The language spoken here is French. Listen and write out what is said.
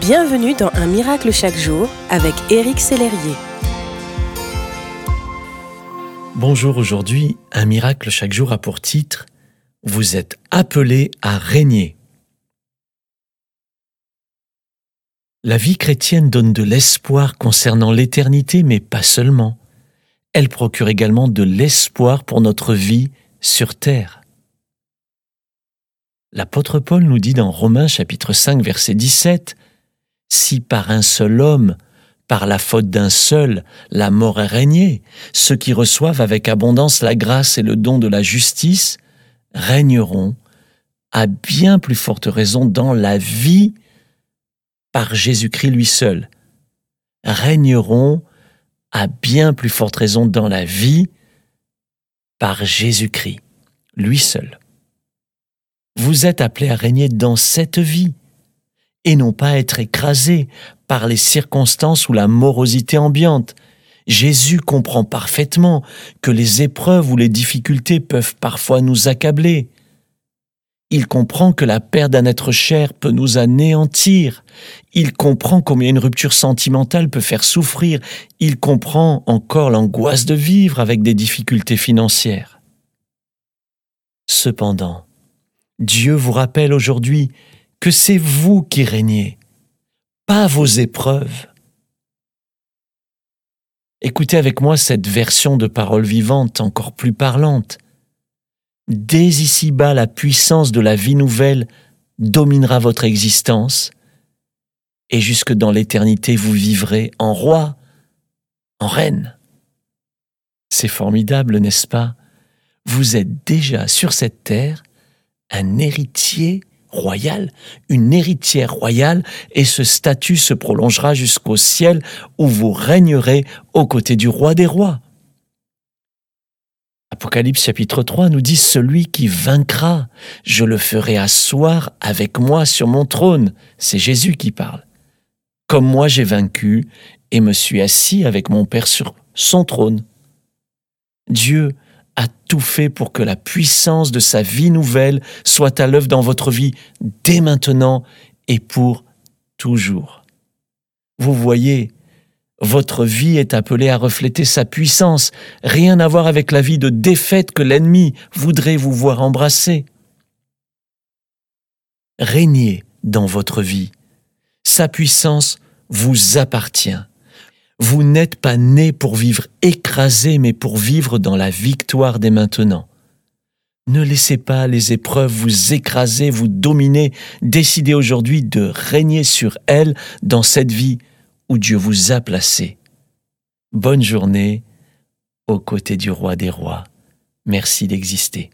Bienvenue dans Un miracle chaque jour avec Éric Sellerier. Bonjour, aujourd'hui, Un miracle chaque jour a pour titre Vous êtes appelés à régner. La vie chrétienne donne de l'espoir concernant l'éternité, mais pas seulement. Elle procure également de l'espoir pour notre vie sur terre. L'apôtre Paul nous dit dans Romains chapitre 5 verset 17 si par un seul homme, par la faute d'un seul, la mort est régnée, ceux qui reçoivent avec abondance la grâce et le don de la justice régneront à bien plus forte raison dans la vie par Jésus-Christ lui seul. Régneront à bien plus forte raison dans la vie par Jésus-Christ lui seul. Vous êtes appelés à régner dans cette vie et non pas être écrasé par les circonstances ou la morosité ambiante. Jésus comprend parfaitement que les épreuves ou les difficultés peuvent parfois nous accabler. Il comprend que la perte d'un être cher peut nous anéantir. Il comprend combien une rupture sentimentale peut faire souffrir. Il comprend encore l'angoisse de vivre avec des difficultés financières. Cependant, Dieu vous rappelle aujourd'hui que c'est vous qui régnez, pas vos épreuves. Écoutez avec moi cette version de parole vivante encore plus parlante. Dès ici-bas, la puissance de la vie nouvelle dominera votre existence, et jusque dans l'éternité, vous vivrez en roi, en reine. C'est formidable, n'est-ce pas? Vous êtes déjà sur cette terre un héritier royale, une héritière royale, et ce statut se prolongera jusqu'au ciel où vous régnerez aux côtés du roi des rois. Apocalypse chapitre 3 nous dit Celui qui vaincra, je le ferai asseoir avec moi sur mon trône. C'est Jésus qui parle. Comme moi j'ai vaincu et me suis assis avec mon Père sur son trône. Dieu a tout fait pour que la puissance de sa vie nouvelle soit à l'œuvre dans votre vie dès maintenant et pour toujours. Vous voyez, votre vie est appelée à refléter sa puissance, rien à voir avec la vie de défaite que l'ennemi voudrait vous voir embrasser. Régnez dans votre vie. Sa puissance vous appartient. Vous n'êtes pas né pour vivre écrasé, mais pour vivre dans la victoire dès maintenant. Ne laissez pas les épreuves vous écraser, vous dominer. Décidez aujourd'hui de régner sur elles dans cette vie où Dieu vous a placé. Bonne journée aux côtés du roi des rois. Merci d'exister.